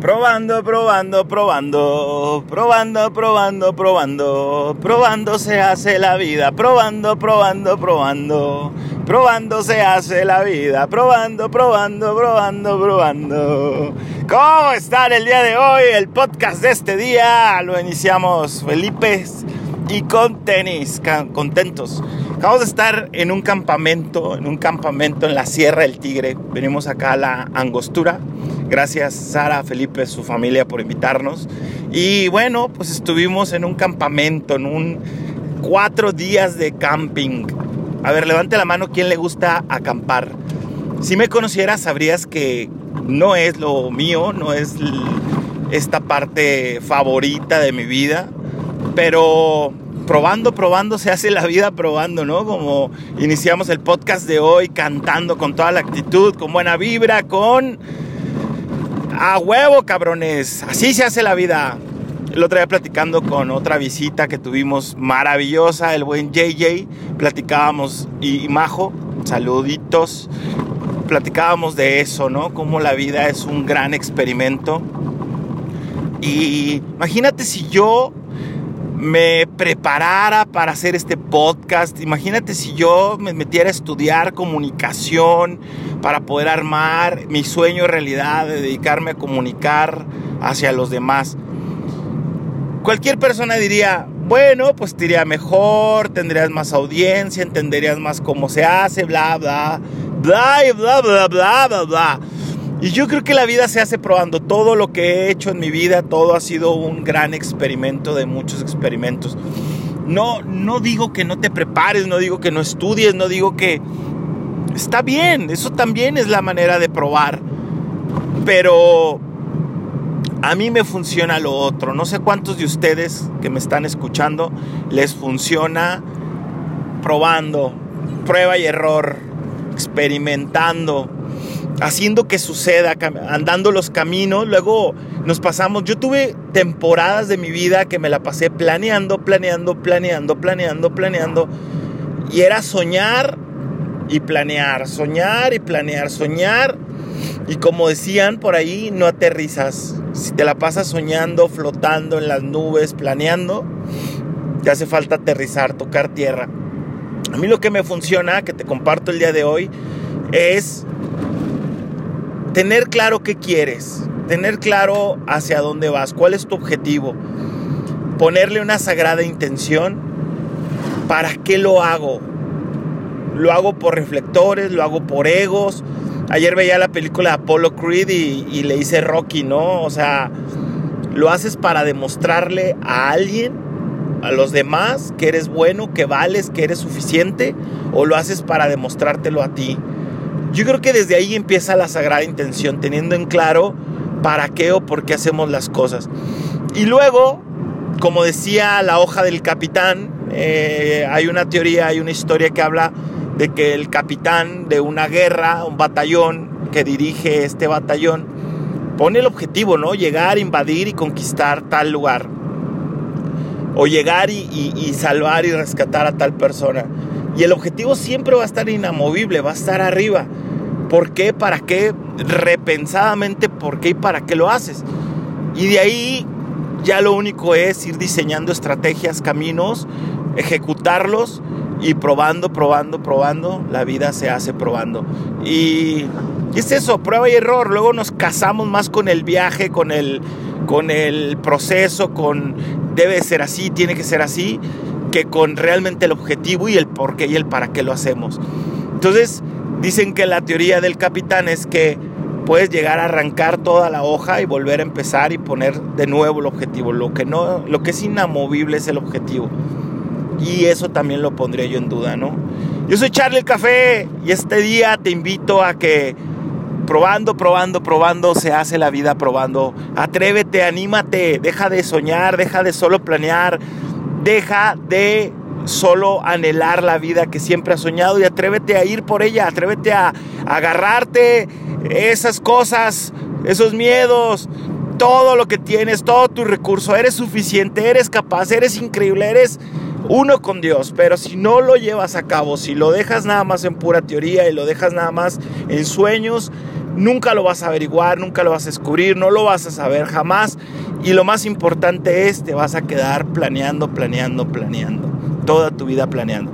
Probando, probando, probando, probando, probando, probando, probando se hace la vida, probando, probando, probando, probando se hace la vida, probando, probando, probando, probando. ¿Cómo están el día de hoy? El podcast de este día lo iniciamos Felipe y con tenis, contentos. Acabamos de estar en un campamento, en un campamento en la Sierra del Tigre. Venimos acá a la Angostura. Gracias Sara, Felipe, su familia por invitarnos. Y bueno, pues estuvimos en un campamento, en un cuatro días de camping. A ver, levante la mano, ¿quién le gusta acampar? Si me conocieras, sabrías que no es lo mío, no es esta parte favorita de mi vida, pero probando, probando, se hace la vida probando, ¿no? Como iniciamos el podcast de hoy cantando con toda la actitud, con buena vibra, con... A huevo, cabrones. Así se hace la vida. El otro día platicando con otra visita que tuvimos maravillosa, el buen JJ, platicábamos y, Majo, saluditos, platicábamos de eso, ¿no? Como la vida es un gran experimento. Y imagínate si yo me preparara para hacer este podcast. Imagínate si yo me metiera a estudiar comunicación para poder armar mi sueño realidad de dedicarme a comunicar hacia los demás. Cualquier persona diría, bueno, pues te iría mejor, tendrías más audiencia, entenderías más cómo se hace, bla, bla, bla, y bla, bla, bla, bla. bla. Y yo creo que la vida se hace probando. Todo lo que he hecho en mi vida, todo ha sido un gran experimento de muchos experimentos. No, no digo que no te prepares, no digo que no estudies, no digo que... Está bien, eso también es la manera de probar. Pero a mí me funciona lo otro. No sé cuántos de ustedes que me están escuchando les funciona probando, prueba y error, experimentando haciendo que suceda, andando los caminos. Luego nos pasamos, yo tuve temporadas de mi vida que me la pasé planeando, planeando, planeando, planeando, planeando. Y era soñar y planear, soñar y planear, soñar. Y como decían por ahí, no aterrizas. Si te la pasas soñando, flotando en las nubes, planeando, te hace falta aterrizar, tocar tierra. A mí lo que me funciona, que te comparto el día de hoy, es tener claro qué quieres, tener claro hacia dónde vas, cuál es tu objetivo, ponerle una sagrada intención, ¿para qué lo hago? Lo hago por reflectores, lo hago por egos. Ayer veía la película Apollo Creed y, le hice Rocky, ¿no? O sea, lo haces para demostrarle a alguien, a los demás, que eres bueno, que vales, que eres suficiente, o lo haces para demostrártelo a ti. Yo creo que desde ahí empieza la sagrada intención, teniendo en claro para qué o por qué hacemos las cosas. Y luego, como decía la hoja del capitán, eh, hay una teoría, hay una historia que habla de que el capitán de una guerra, un batallón que dirige este batallón, pone el objetivo, ¿no? Llegar, invadir y conquistar tal lugar. O llegar y salvar y rescatar a tal persona. Y el objetivo siempre va a estar inamovible, va a estar arriba. ¿Por qué? ¿Para qué? Repensadamente, ¿por qué y para qué lo haces? Y de ahí ya lo único es ir diseñando estrategias, caminos, ejecutarlos y probando, probando, probando. La vida se hace probando. Y, es eso, prueba y error. Luego nos casamos más con el viaje, con el, con el proceso, con debe ser así, tiene que ser así que con realmente el objetivo y el por qué y el para qué lo hacemos. Entonces, dicen que la teoría del capitán es que puedes llegar a arrancar toda la hoja y volver a empezar y poner de nuevo el objetivo. Lo que, no, lo que es inamovible es el objetivo. Y eso también lo pondría yo en duda, ¿no? Yo soy Charlie el Café y este día te invito a que probando, probando, probando, se hace la vida probando. Atrévete, anímate, deja de soñar, deja de solo planear, Deja de solo anhelar la vida que siempre has soñado y atrévete a ir por ella, atrévete a, agarrarte esas cosas, esos miedos, todo lo que tienes, todo tu recurso, eres suficiente, eres capaz, eres increíble, eres uno con Dios, pero si no lo llevas a cabo, si lo dejas nada más en pura teoría y lo dejas nada más en sueños, nunca lo vas a averiguar, nunca lo vas a descubrir, no lo vas a saber jamás. Y lo más importante es, te vas a quedar planeando, planeando, planeando. Toda tu vida planeando.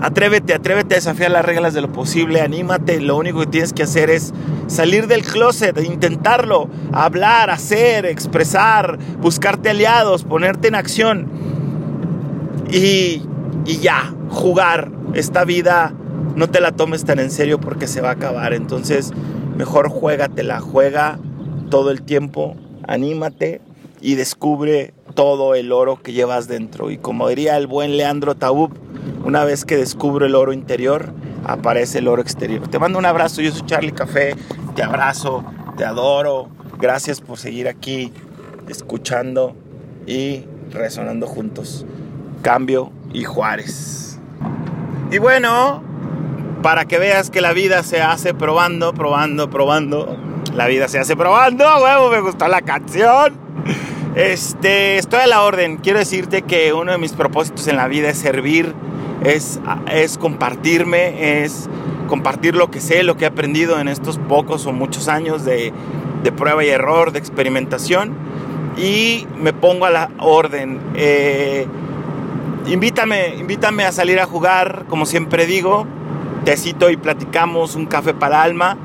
Atrévete, atrévete a desafiar las reglas de lo posible, anímate, lo único que tienes que hacer es salir del closet, intentarlo, hablar, hacer, expresar, buscarte aliados, ponerte en acción y, y ya, jugar. Esta vida no te la tomes tan en serio porque se va a acabar, entonces mejor juégatela, juega todo el tiempo, anímate y descubre todo el oro que llevas dentro. Y como diría el buen Leandro Taub, una vez que descubro el oro interior, aparece el oro exterior. Te mando un abrazo, yo soy Charlie Café, te abrazo, te adoro. Gracias por seguir aquí escuchando y resonando juntos. Cambio y Juárez. Y bueno, para que veas que la vida se hace probando, probando, probando. La vida se hace probando, huevo, me gustó la canción. Este, estoy a la orden. Quiero decirte que uno de mis propósitos en la vida es servir es, compartirme, es compartir lo que sé, lo que he aprendido en estos pocos o muchos años de, de prueba y error, de experimentación. Y me pongo a la orden. Eh, invítame, invítame a salir a jugar, como siempre digo. Tecito y platicamos, un café para alma.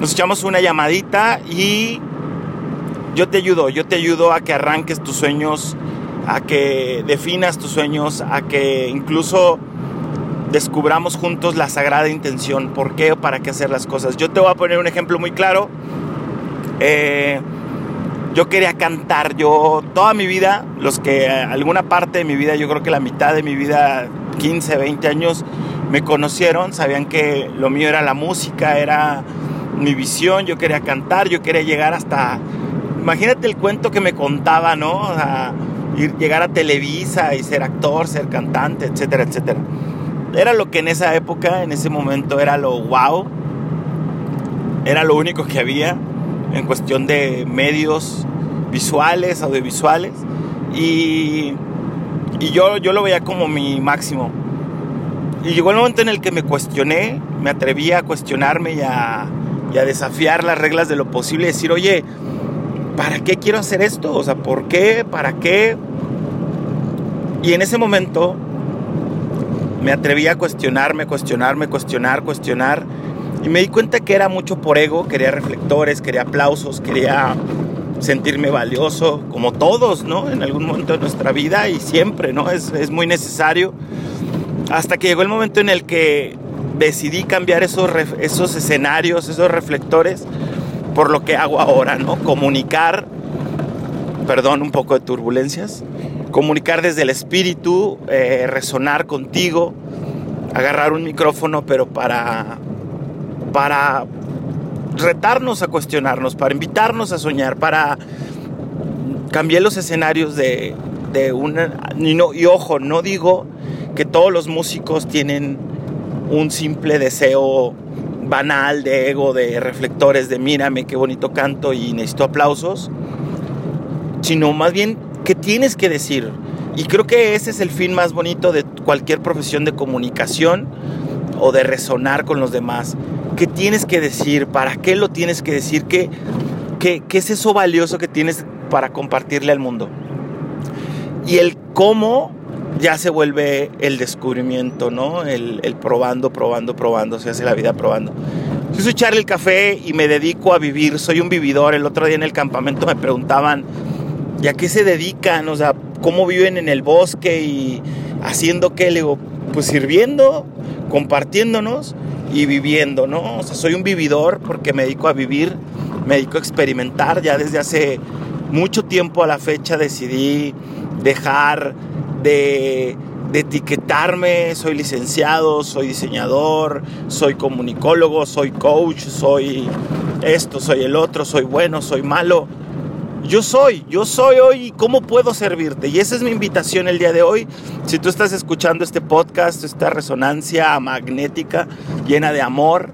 Nos echamos una llamadita y yo te ayudo, yo te ayudo a que arranques tus sueños, a que definas tus sueños, a que incluso descubramos juntos la sagrada intención, por qué o para qué hacer las cosas. Yo te voy a poner un ejemplo muy claro. Eh, yo quería cantar, yo toda mi vida, los que alguna parte de mi vida, yo creo que la mitad de mi vida, 15, 20 años, me conocieron, sabían que lo mío era la música, era mi visión, yo quería cantar, yo quería llegar hasta, imagínate el cuento que me contaba, ¿no? ir, llegar a Televisa y ser actor, ser cantante, etcétera, etcétera era lo que en esa época, en ese momento era lo wow. Era lo único que había en cuestión de medios visuales, audiovisuales. Y, y yo, yo lo veía como mi máximo. Y llegó el momento en el que me cuestioné, me atreví a cuestionarme y a, y a desafiar las reglas de lo posible. Decir, oye, ¿para qué quiero hacer esto? O sea, ¿por qué? ¿Para qué? Y en ese momento me atreví a cuestionarme, cuestionarme, cuestionar, cuestionar. Y me di cuenta que era mucho por ego, quería reflectores, quería aplausos, quería sentirme valioso, como todos, ¿no? En algún momento de nuestra vida y siempre, ¿no? Es, es muy necesario. Hasta que llegó el momento en el que decidí cambiar esos, esos escenarios, esos reflectores, por lo que hago ahora, ¿no? Comunicar, perdón, un poco de turbulencias, comunicar desde el espíritu, eh, resonar contigo, agarrar un micrófono, pero para, para retarnos a cuestionarnos, para invitarnos a soñar, para cambiar los escenarios de, de una... Y, ojo, no digo que todos los músicos tienen un simple deseo banal de ego, de reflectores, de mírame qué bonito canto y necesito aplausos, sino más bien ¿Qué tienes que decir. Y creo que ese es el fin más bonito de cualquier profesión de comunicación o de resonar con los demás. ¿Qué tienes que decir? ¿Para qué lo tienes que decir? ¿Qué, qué, qué es eso valioso que tienes para compartirle al mundo? Y el cómo ya se vuelve el descubrimiento, ¿no? El, probando, probando, probando, se hace la vida probando. Yo soy Charlie el Café y me dedico a vivir, soy un vividor. El otro día en el campamento me preguntaban, ¿Y a qué se dedican? O sea, ¿cómo viven en el bosque y haciendo qué? Le digo, pues sirviendo, compartiéndonos y viviendo, ¿no? O sea, soy un vividor porque me dedico a vivir, me dedico a experimentar. Ya desde hace mucho tiempo a la fecha decidí dejar de, etiquetarme. Soy licenciado, soy diseñador, soy comunicólogo, soy coach, soy esto, soy el otro, soy bueno, soy malo yo soy, yo soy hoy, ¿cómo puedo servirte? Y esa es mi invitación el día de hoy. Si tú estás escuchando este podcast, esta resonancia magnética llena de amor,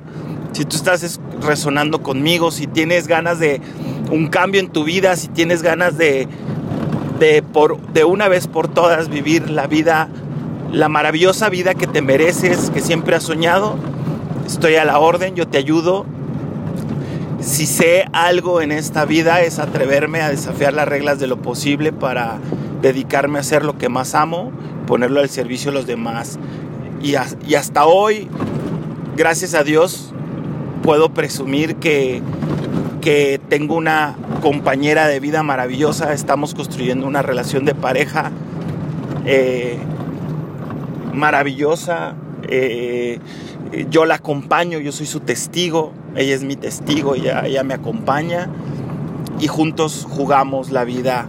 si tú estás resonando conmigo, si tienes ganas de un cambio en tu vida, si tienes ganas de, de, por, de una vez por todas vivir la vida, la maravillosa vida que te mereces, que siempre has soñado, estoy a la orden, yo te ayudo si sé algo en esta vida es atreverme a desafiar las reglas de lo posible para dedicarme a hacer lo que más amo, ponerlo al servicio de los demás. Y, hasta hoy, gracias a Dios, puedo presumir que, que tengo una compañera de vida maravillosa, estamos construyendo una relación de pareja eh, maravillosa. Eh, yo la acompaño, yo soy su testigo, ella es mi testigo, ella, me acompaña y juntos jugamos la vida,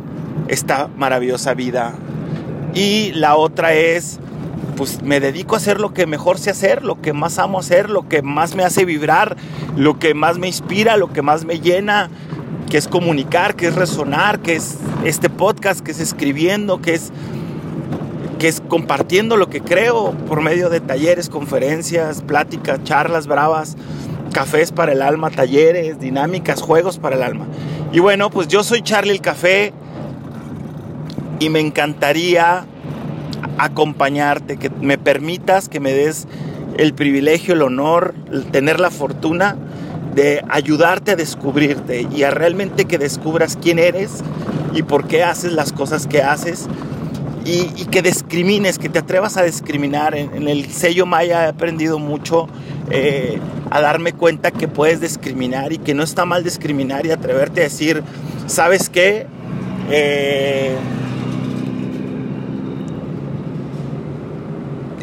esta maravillosa vida. Y la otra es, pues me dedico a hacer lo que mejor sé hacer, lo que más amo hacer, lo que más me hace vibrar, lo que más me inspira, lo que más me llena, que es comunicar, que es resonar, que es este podcast, que es escribiendo, que es que es compartiendo lo que creo por medio de talleres, conferencias, pláticas, charlas bravas, cafés para el alma, talleres, dinámicas, juegos para el alma. Y bueno, pues yo soy Charlie el Café y me encantaría acompañarte, que me permitas, que me des el privilegio, el honor, el tener la fortuna de ayudarte a descubrirte y a realmente que descubras quién eres y por qué haces las cosas que haces y, que discrimines, que te atrevas a discriminar. En, el sello Maya he aprendido mucho eh, a darme cuenta que puedes discriminar y que no está mal discriminar y atreverte a decir, ¿sabes qué? Eh,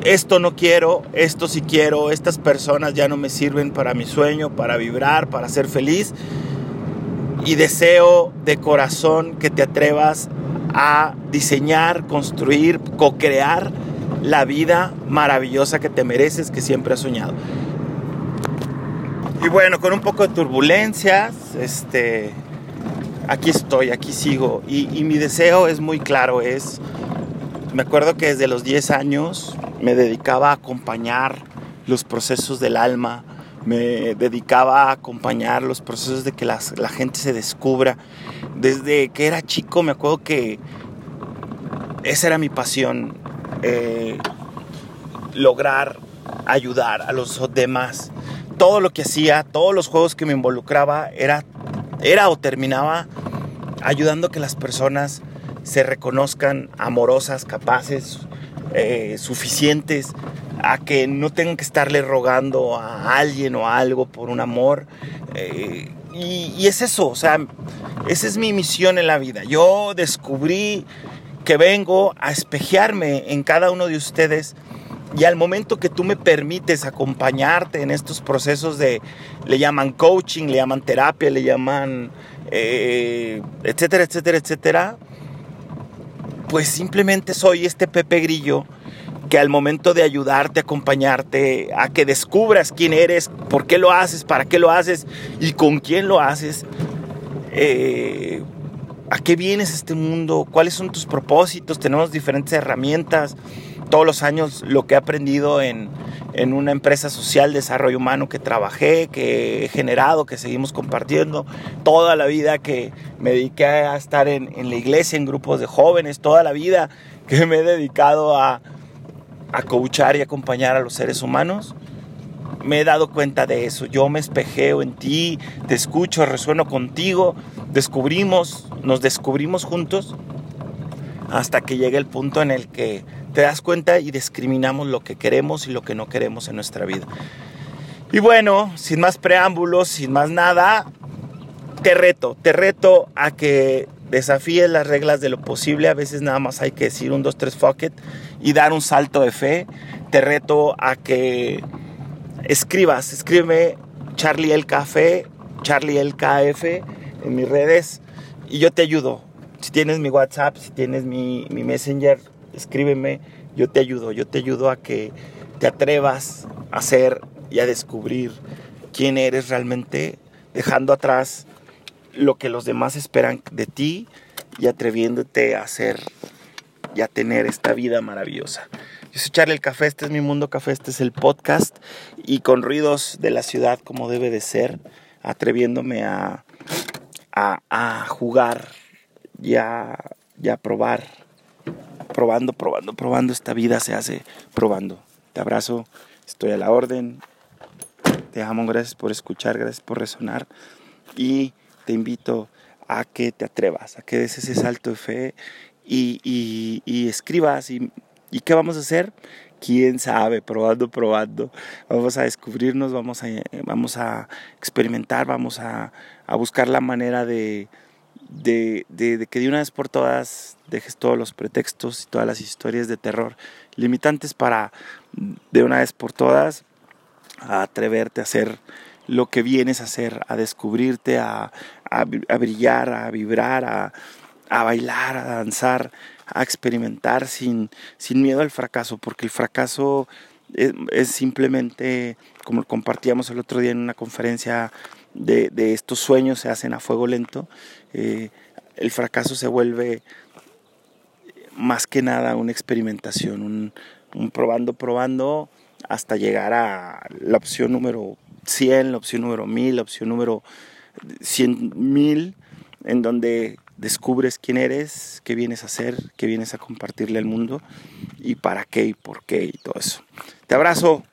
esto no quiero, esto sí quiero, estas personas ya no me sirven para mi sueño, para vibrar, para ser feliz. Y deseo de corazón que te atrevas a diseñar, construir, co-crear la vida maravillosa que te mereces, que siempre has soñado. Y bueno, con un poco de turbulencias, este, aquí estoy, aquí sigo. Y, y mi deseo es muy claro, es, me acuerdo que desde los 10 años me dedicaba a acompañar los procesos del alma, me dedicaba a acompañar los procesos de que la gente se descubra. Desde que era chico me acuerdo que esa era mi pasión, eh, lograr ayudar a los demás. Todo lo que hacía, todos los juegos que me involucraba era, era o terminaba ayudando a que las personas se reconozcan amorosas, capaces, eh, suficientes a que no tengan que estarle rogando a alguien o a algo por un amor. Eh, y, es eso, o sea, esa es mi misión en la vida. Yo descubrí que vengo a espejearme en cada uno de ustedes y al momento que tú me permites acompañarte en estos procesos de, le llaman coaching, le llaman terapia, le llaman, eh, etcétera, etcétera, etcétera, pues simplemente soy este Pepe Grillo que al momento de ayudarte, acompañarte, a que descubras quién eres, por qué lo haces, para qué lo haces y con quién lo haces, eh, a qué vienes este mundo, cuáles son tus propósitos, tenemos diferentes herramientas. Todos los años lo que he aprendido en, en una empresa social de desarrollo humano que trabajé, que he generado, que seguimos compartiendo, toda la vida que me dediqué a estar en, en la iglesia, en grupos de jóvenes, toda la vida que me he dedicado a, a coachar y acompañar a los seres humanos, me he dado cuenta de eso. Yo me espejeo en ti, te escucho, resueno contigo, descubrimos, nos descubrimos juntos hasta que llega el punto en el que te das cuenta y discriminamos lo que queremos y lo que no queremos en nuestra vida. Y bueno, sin más preámbulos, sin más nada, te reto, te reto a que desafíes las reglas de lo posible. A veces nada más hay que decir un, dos, tres, fuck it y dar un salto de fe. Te reto a que escribas, escríbeme Charlie el Café, Charlie el KF en mis redes y yo te ayudo. Si tienes mi WhatsApp, si tienes mi, mi Messenger, escríbeme, yo te ayudo, yo te ayudo a que te atrevas a ser y a descubrir quién eres realmente, dejando atrás lo que los demás esperan de ti y atreviéndote a hacer y a tener esta vida maravillosa. Yo soy Charlie el Café, este es mi mundo café, este es el podcast y con ruidos de la ciudad como debe de ser, atreviéndome a, a, jugar y a, y a probar, probando, probando, probando, esta vida se hace probando. Te abrazo, estoy a la orden, te amo, gracias por escuchar, gracias por resonar y te invito a que te atrevas, a que des ese salto de fe y, escribas. Y, y, qué vamos a hacer? quién sabe, probando, probando. Vamos a descubrirnos, vamos a, vamos a experimentar, vamos a, buscar la manera de, de, que de una vez por todas dejes todos los pretextos y todas las historias de terror limitantes para de una vez por todas atreverte a hacer lo que vienes a hacer, a descubrirte, a, a, brillar, a vibrar, a, a bailar, a danzar, a experimentar sin, sin miedo al fracaso, porque el fracaso es, simplemente, como compartíamos el otro día en una conferencia, de, estos sueños se hacen a fuego lento, eh, el fracaso se vuelve más que nada una experimentación, un, un probando, probando, hasta llegar a la opción número 100, la opción número 1000, la opción número 100.000, en donde descubres quién eres, qué vienes a hacer, qué vienes a compartirle al mundo y para qué y por qué y todo eso. Te abrazo.